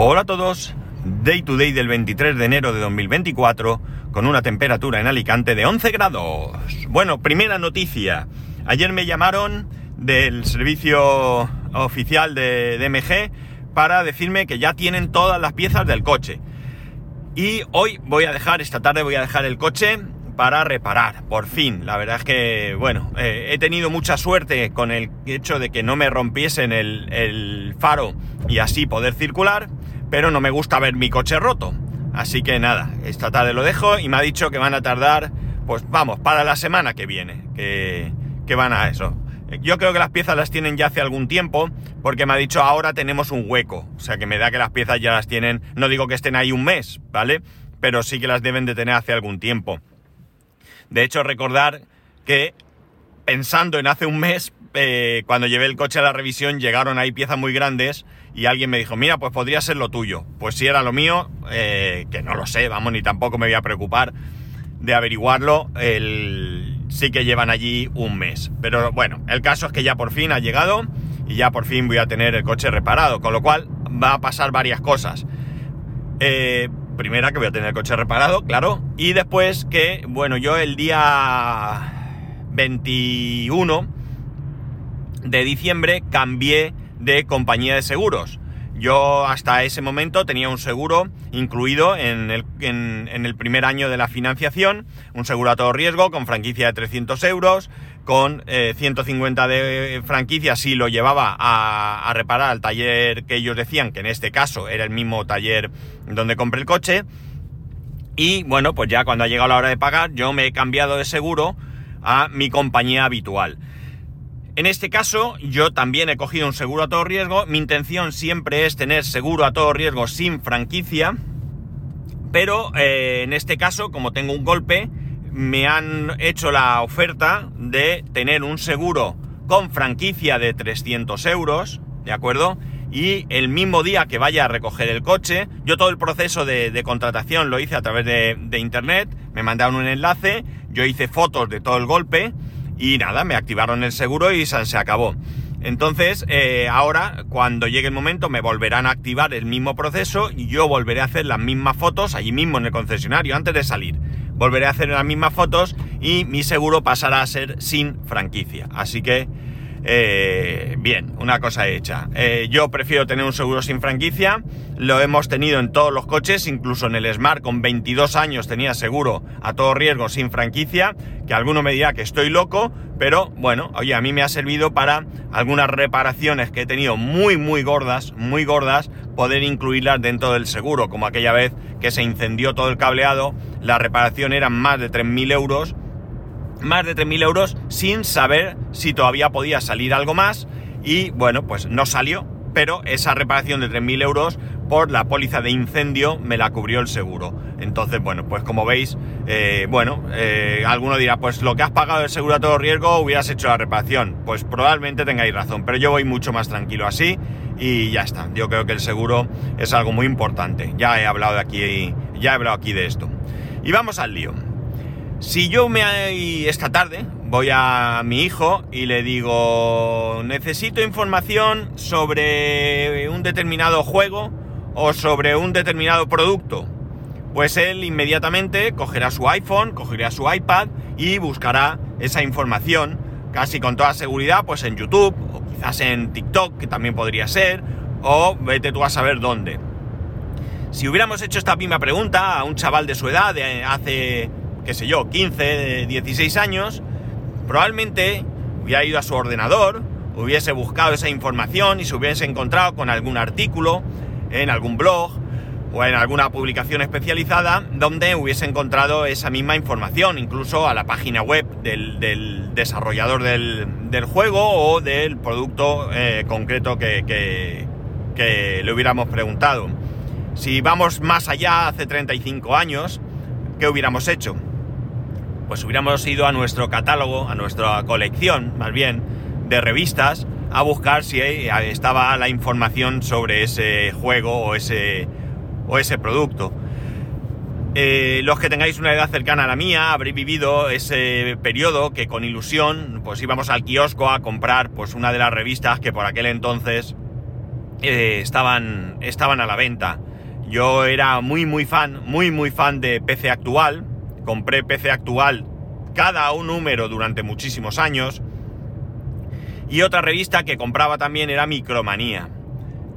Hola a todos, Day to Day del 23 de enero de 2024 con una temperatura en Alicante de 11 grados. Bueno, primera noticia. Ayer me llamaron del servicio oficial de DMG para decirme que ya tienen todas las piezas del coche. Y hoy voy a dejar, esta tarde voy a dejar el coche para reparar, por fin. La verdad es que, bueno, eh, he tenido mucha suerte con el hecho de que no me rompiesen el, el faro y así poder circular, pero no me gusta ver mi coche roto. Así que nada, esta tarde lo dejo y me ha dicho que van a tardar, pues vamos, para la semana que viene, que, que van a eso. Yo creo que las piezas las tienen ya hace algún tiempo, porque me ha dicho ahora tenemos un hueco. O sea que me da que las piezas ya las tienen, no digo que estén ahí un mes, ¿vale? Pero sí que las deben de tener hace algún tiempo. De hecho, recordar que pensando en hace un mes, eh, cuando llevé el coche a la revisión, llegaron ahí piezas muy grandes y alguien me dijo, mira, pues podría ser lo tuyo. Pues si era lo mío, eh, que no lo sé, vamos, ni tampoco me voy a preocupar de averiguarlo, el... sí que llevan allí un mes. Pero bueno, el caso es que ya por fin ha llegado y ya por fin voy a tener el coche reparado, con lo cual va a pasar varias cosas. Eh, primera que voy a tener el coche reparado, claro. Y después que, bueno, yo el día 21 de diciembre cambié de compañía de seguros. Yo hasta ese momento tenía un seguro incluido en el, en, el, primer año de la financiación, un seguro a todo riesgo con franquicia de 300 euros, con eh, 150 de franquicia si lo llevaba a, a, reparar al taller que ellos decían, que en este caso era el mismo taller donde compré el coche. Y bueno, pues ya cuando ha llegado la hora de pagar, yo me he cambiado de seguro a mi compañía habitual. En este caso, yo también he cogido un seguro a todo riesgo. Mi intención siempre es tener seguro a todo riesgo sin franquicia. Pero eh, en este caso, como tengo un golpe, me han hecho la oferta de tener un seguro con franquicia de 300 euros, ¿de acuerdo? Y el mismo día que vaya a recoger el coche, yo todo el proceso de, contratación lo hice a través de internet, me mandaron un enlace, yo hice fotos de todo el golpe y nada, me activaron el seguro y se acabó. Entonces, eh, ahora, cuando llegue el momento, me volverán a activar el mismo proceso y yo volveré a hacer las mismas fotos allí mismo en el concesionario, antes de salir. Volveré a hacer las mismas fotos y mi seguro pasará a ser sin franquicia. Así que, eh, bien, una cosa hecha. Eh, yo prefiero tener un seguro sin franquicia. Lo hemos tenido en todos los coches, incluso en el Smart con 22 años tenía seguro a todo riesgo sin franquicia. Que alguno me dirá que estoy loco, pero bueno, oye, a mí me ha servido para algunas reparaciones que he tenido muy, muy gordas, muy gordas, poder incluirlas dentro del seguro, como aquella vez que se incendió todo el cableado, la reparación eran más de 3.000 euros, más de 3.000 euros sin saber si todavía podía salir algo más y bueno, pues no salió, pero esa reparación de 3.000 euros por la póliza de incendio me la cubrió el seguro. Entonces, bueno, pues como veis, eh, bueno, eh, alguno dirá, pues lo que has pagado el seguro a todo riesgo hubieras hecho la reparación. Pues probablemente tengáis razón, pero yo voy mucho más tranquilo así y ya está. Yo creo que el seguro es algo muy importante. Ya he hablado aquí, ya he hablado aquí de esto. Y vamos al lío. Si yo me esta tarde voy a mi hijo y le digo, necesito información sobre un determinado juego o sobre un determinado producto, pues él inmediatamente cogerá su iPhone, cogerá su iPad y buscará esa información, casi con toda seguridad, pues en YouTube o quizás en TikTok, que también podría ser, o vete tú a saber dónde. Si hubiéramos hecho esta misma pregunta a un chaval de su edad, hace, qué sé yo, 15, 16 años, probablemente hubiera ido a su ordenador, hubiese buscado esa información y se hubiese encontrado con algún artículo en algún blog o en alguna publicación especializada donde hubiese encontrado esa misma información, incluso a la página web del, desarrollador del, juego o del producto eh, concreto que, le hubiéramos preguntado. Si vamos más allá, hace 35 años, ¿qué hubiéramos hecho? Pues hubiéramos ido a nuestro catálogo, a nuestra colección, más bien, de revistas, a buscar si estaba la información sobre ese juego o ese, o ese producto. Eh, los que tengáis una edad cercana a la mía habréis vivido ese periodo que con ilusión pues íbamos al kiosco a comprar pues una de las revistas que por aquel entonces eh, estaban, estaban a la venta. Yo era muy muy fan, muy muy fan de PC Actual. Compré PC Actual cada un número durante muchísimos años. Y otra revista que compraba también era Micromanía.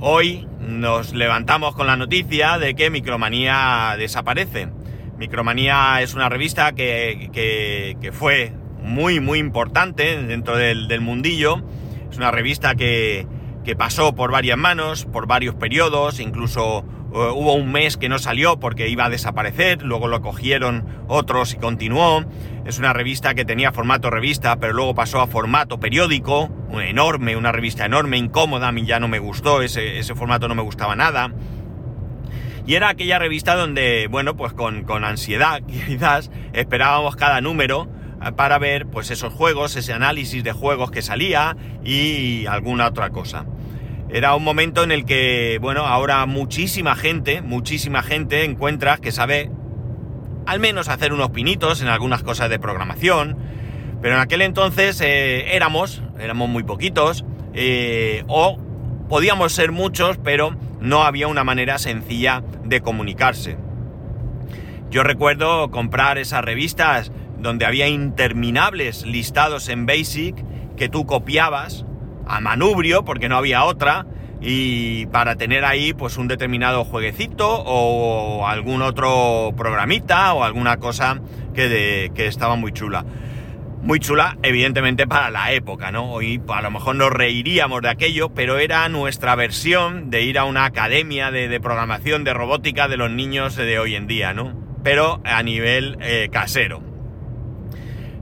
Hoy nos levantamos con la noticia de que Micromanía desaparece. Micromanía es una revista que, fue muy muy importante dentro del, mundillo. Es una revista que, que pasó por varias manos, por varios periodos, incluso hubo un mes que no salió porque iba a desaparecer, luego lo cogieron otros y continuó. Es una revista que tenía formato revista, pero luego pasó a formato periódico, una enorme, una revista enorme, incómoda, a mí ya no me gustó, ese, ese formato no me gustaba nada. Y era aquella revista donde, bueno, pues con, con ansiedad quizás esperábamos cada número eh, para ver pues esos juegos, ese análisis de juegos que salía y alguna otra cosa. Era un momento en el que, bueno, ahora muchísima gente, muchísima gente encuentra que sabe al menos hacer unos pinitos en algunas cosas de programación, pero en aquel entonces eh, éramos, éramos muy poquitos, eh, o podíamos ser muchos, pero no había una manera sencilla de comunicarse. Yo recuerdo comprar esas revistas donde había interminables listados en Basic que tú copiabas a manubrio, porque no había otra, y para tener ahí pues un determinado jueguecito o algún otro programita o alguna cosa que, que estaba muy chula. Muy chula, evidentemente, para la época, ¿no? Hoy a lo mejor nos reiríamos de aquello, pero era nuestra versión de ir a una academia de, programación, de robótica de los niños de hoy en día, ¿no? Pero a nivel eh, casero.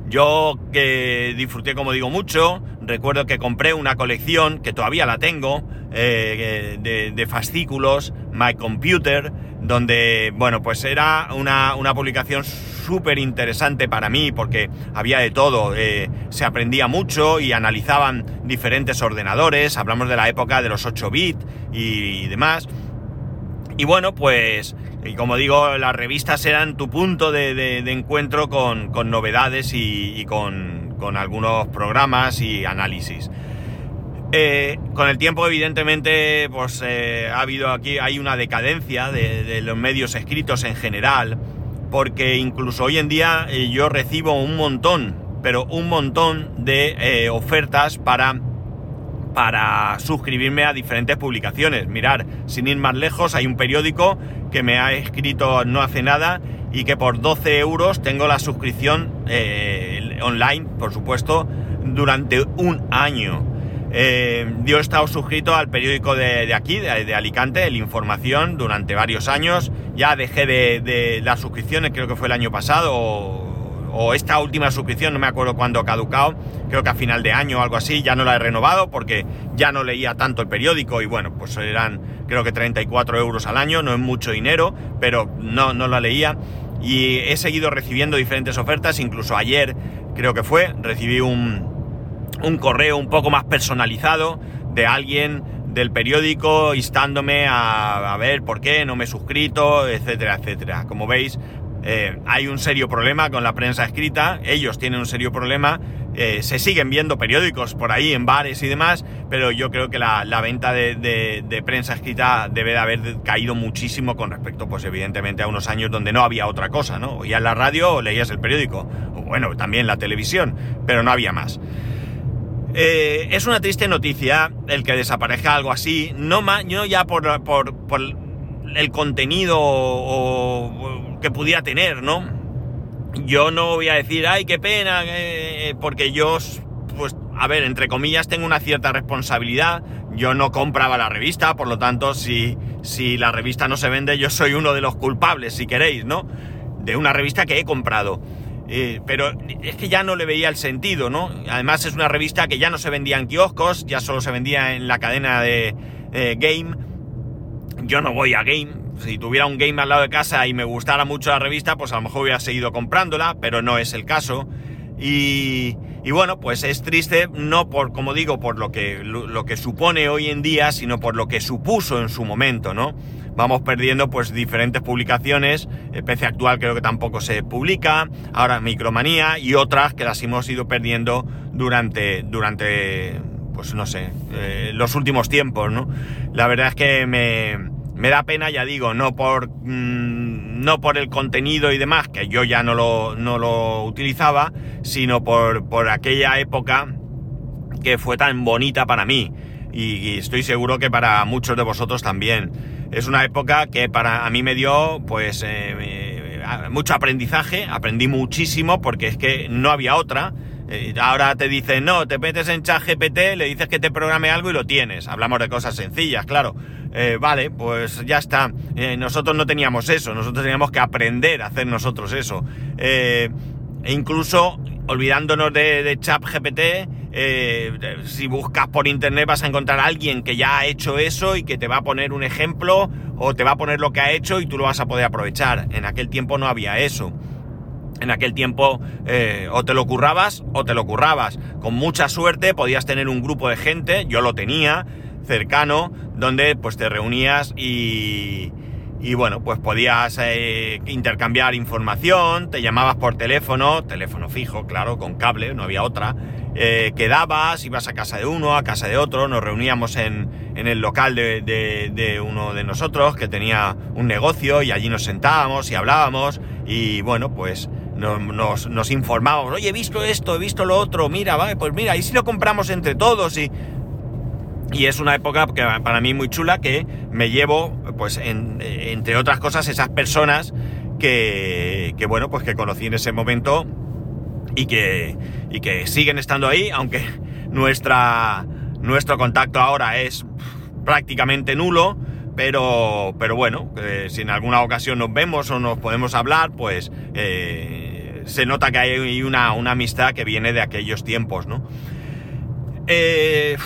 Yo que disfruté, como digo, mucho, recuerdo que compré una colección, que todavía la tengo, eh, de, fascículos, My Computer, donde, bueno, pues era una, publicación súper interesante para mí porque había de todo, eh, se aprendía mucho y analizaban diferentes ordenadores, hablamos de la época de los 8 bits y demás. Y bueno, pues, y como digo, las revistas eran tu punto de, encuentro con, novedades y, con, algunos programas y análisis. Eh, con el tiempo, evidentemente, pues eh, ha habido aquí, hay una decadencia de, los medios escritos en general, porque incluso hoy en día eh, yo recibo un montón, pero un montón de ofertas para para suscribirme a diferentes publicaciones. Mirar, sin ir más lejos, hay un periódico que me ha escrito no hace nada y que por 12 euros tengo la suscripción online, por supuesto, durante un año. Eh, yo he estado suscrito al periódico de, aquí, de, Alicante, el Información, durante varios años. Ya dejé de, de las suscripciones, creo que fue el año pasado o esta última suscripción, no me acuerdo cuándo caducado, creo que a final de año o algo así, ya no la he renovado porque ya no leía tanto el periódico y bueno, pues eran creo que 34 euros al año, no es mucho dinero, pero no, no la leía. Y he seguido recibiendo diferentes ofertas, incluso ayer creo que fue, recibí un, un correo un poco más personalizado de alguien del periódico instándome a, a, ver por qué no me he suscrito, etcétera, etcétera. Como veis, eh, hay un serio problema con la prensa escrita, ellos tienen un serio problema, eh, se siguen viendo periódicos por ahí en bares y demás, pero yo creo que la, venta de, prensa escrita debe de haber caído muchísimo con respecto, pues evidentemente, a unos años donde no había otra cosa, ¿no? Oías la radio o leías el periódico, bueno, también la televisión, pero no había más. Eh, es una triste noticia el que desaparezca algo así, no, no ya por el contenido o que pudiera tener, ¿no? Yo no voy a decir, ay, qué pena, eh, porque yo, pues, a ver, entre comillas, tengo una cierta responsabilidad. Yo no compraba la revista, por lo tanto, si, si la revista no se vende, yo soy uno de los culpables, si queréis, ¿no? De una revista que he comprado. Eh, pero es que ya no le veía el sentido, ¿no? Además es una revista que ya no se vendía en kioscos, ya solo se vendía en la cadena de Game. Yo no voy a Game, si tuviera un game al lado de casa y me gustara mucho la revista, pues a lo mejor hubiera seguido comprándola, pero no es el caso. Y, bueno, pues es triste, no por, como digo, por lo que, lo, que supone hoy en día, sino por lo que supuso en su momento, ¿no? Vamos perdiendo pues diferentes publicaciones, PC actual creo que tampoco se publica, ahora Micromanía y otras que las hemos ido perdiendo durante, durante pues no sé, eh, los últimos tiempos, ¿no? La verdad es que me, me da pena, ya digo, no por, mm, no por el contenido y demás, que yo ya no lo, no lo utilizaba, sino por, por aquella época que fue tan bonita para mí. Y, y estoy seguro que para muchos de vosotros también. Es una época que para a mí me dio, pues, eh, mucho aprendizaje, aprendí muchísimo porque es que no había otra. Eh, ahora te dicen, no, te metes en chat GPT, le dices que te programe algo y lo tienes. Hablamos de cosas sencillas, claro. Eh, vale, pues ya está. nosotros no teníamos eso, nosotros teníamos que aprender a hacer nosotros eso. e incluso, olvidándonos de, de chat GPT, eh, si buscas por internet vas a encontrar a alguien que ya ha hecho eso y que te va a poner un ejemplo o te va a poner lo que ha hecho y tú lo vas a poder aprovechar. En aquel tiempo no había eso. En aquel tiempo eh, o te lo currabas o te lo currabas. Con mucha suerte podías tener un grupo de gente, yo lo tenía, cercano, donde pues te reunías y, y bueno, pues podías eh, intercambiar información, te llamabas por teléfono, teléfono fijo, claro, con cable, no había otra, eh, quedabas, ibas a casa de uno, a casa de otro, nos reuníamos en, en el local de, de, uno de nosotros que tenía un negocio y allí nos sentábamos y hablábamos y bueno, pues nos, nos, informábamos, oye, he visto esto, he visto lo otro, mira, vale, pues mira, y si lo compramos entre todos y... Y es una época que para mí muy chula que me llevo, pues, entre otras cosas, esas personas que, que, bueno, pues que conocí en ese momento y que, y que siguen estando ahí, aunque nuestra, nuestro contacto ahora es prácticamente nulo, pero, pero bueno, si en alguna ocasión nos vemos o nos podemos hablar, pues eh, se nota que hay una, una, amistad que viene de aquellos tiempos, ¿no? Eh,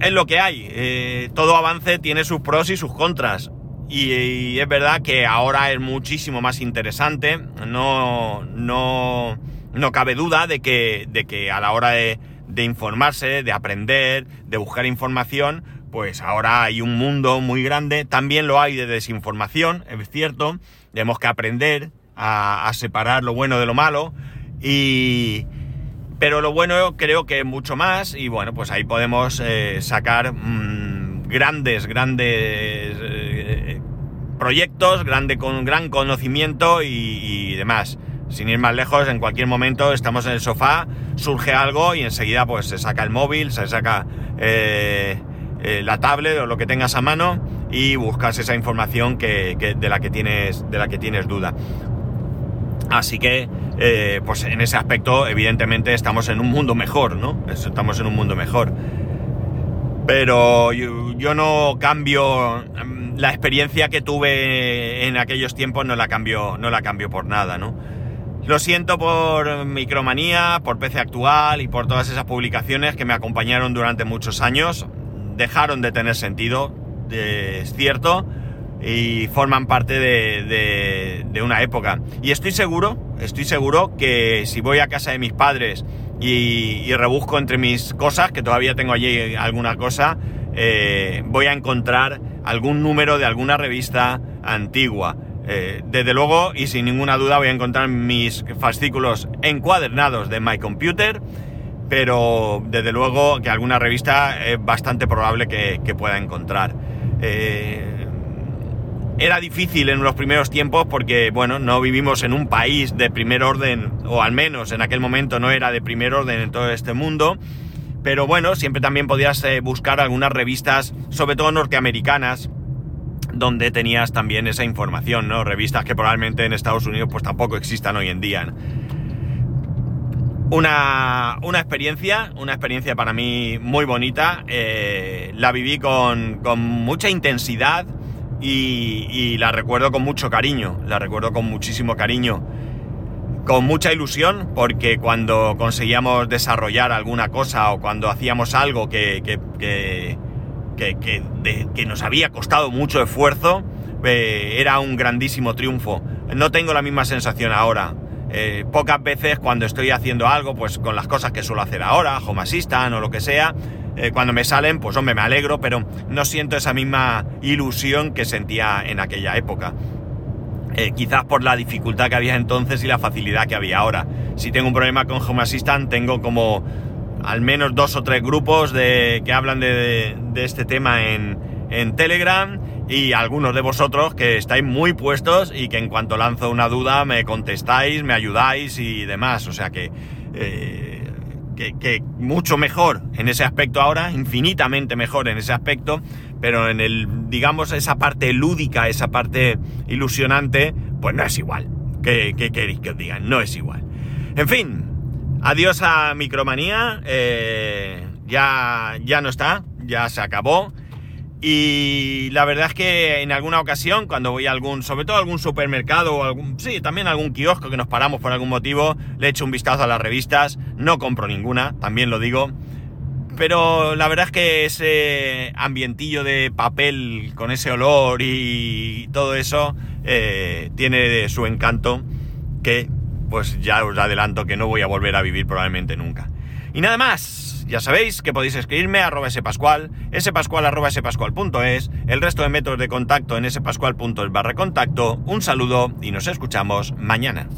es lo que hay. Eh, todo avance tiene sus pros y sus contras. Y, es verdad que ahora es muchísimo más interesante. No, no, no cabe duda de que, de que a la hora de, de informarse, de aprender, de buscar información, pues ahora hay un mundo muy grande. También lo hay de desinformación, es cierto. Tenemos que aprender a, a separar lo bueno de lo malo. Y, pero lo bueno creo que mucho más y bueno, pues ahí podemos eh, sacar mmm, grandes, grandes eh, proyectos, grande, con gran conocimiento y, demás. Sin ir más lejos, en cualquier momento estamos en el sofá, surge algo y enseguida pues se saca el móvil, se saca eh, eh, la tablet o lo que tengas a mano y buscas esa información que, de, la que tienes, de la que tienes duda. Así que, eh, pues en ese aspecto, evidentemente, estamos en un mundo mejor, ¿no? Estamos en un mundo mejor. Pero yo, no cambio mm, la experiencia que tuve en aquellos tiempos, no la cambio, no la cambio por nada, ¿no? Lo siento por Micromanía, por PC Actual y por todas esas publicaciones que me acompañaron durante muchos años. Dejaron de tener sentido, es cierto, y forman parte de, una época. Y estoy seguro, estoy seguro que si voy a casa de mis padres y, y rebusco entre mis cosas, que todavía tengo allí alguna cosa, eh, voy a encontrar algún número de alguna revista antigua. Eh, desde luego y sin ninguna duda voy a encontrar mis fascículos encuadernados de My Computer, pero desde luego que alguna revista es bastante probable que, pueda encontrar. Eh, era difícil en los primeros tiempos porque, bueno, no vivimos en un país de primer orden, o al menos en aquel momento no era de primer orden en todo este mundo. Pero bueno, siempre también podías eh, buscar algunas revistas, sobre todo norteamericanas, donde tenías también esa información, ¿no? Revistas que probablemente en Estados Unidos pues tampoco existan hoy en día. Una, una, experiencia, una experiencia para mí muy bonita. Eh, la viví con, con mucha intensidad y, la recuerdo con mucho cariño, la recuerdo con muchísimo cariño, con mucha ilusión, porque cuando conseguíamos desarrollar alguna cosa o cuando hacíamos algo que, que, que, nos había costado mucho esfuerzo, eh, era un grandísimo triunfo. No tengo la misma sensación ahora. Eh, pocas veces cuando estoy haciendo algo, pues con las cosas que suelo hacer ahora, Home Assistant o lo que sea, eh, cuando me salen, pues hombre, me alegro, pero no siento esa misma ilusión que sentía en aquella época. Quizás por la dificultad que había entonces y la facilidad que había ahora. Si tengo un problema con Home Assistant, tengo como al menos dos o tres grupos de, que hablan de, de este tema en, en Telegram y algunos de vosotros que estáis muy puestos y que en cuanto lanzo una duda me contestáis, me ayudáis y demás. O sea que, eh, que, que, mucho mejor en ese aspecto ahora, infinitamente mejor en ese aspecto, pero en el, digamos, esa parte lúdica, esa parte ilusionante, pues no es igual. ¿Qué, qué queréis que os digan? No es igual. En fin, adiós a Micromanía. Eh, ya, ya no está, ya se acabó. Y la verdad es que en alguna ocasión, cuando voy a algún, sobre todo a algún supermercado o algún, sí, también algún kiosco que nos paramos por algún motivo, le echo un vistazo a las revistas, no compro ninguna, también lo digo. Pero la verdad es que ese ambientillo de papel con ese olor y todo eso eh, tiene su encanto que pues ya os adelanto que no voy a volver a vivir probablemente nunca. Y nada más, ya sabéis que podéis escribirme a arroba spascual, spascual el resto de métodos de contacto en spascual.es barra contacto. Un saludo y nos escuchamos mañana.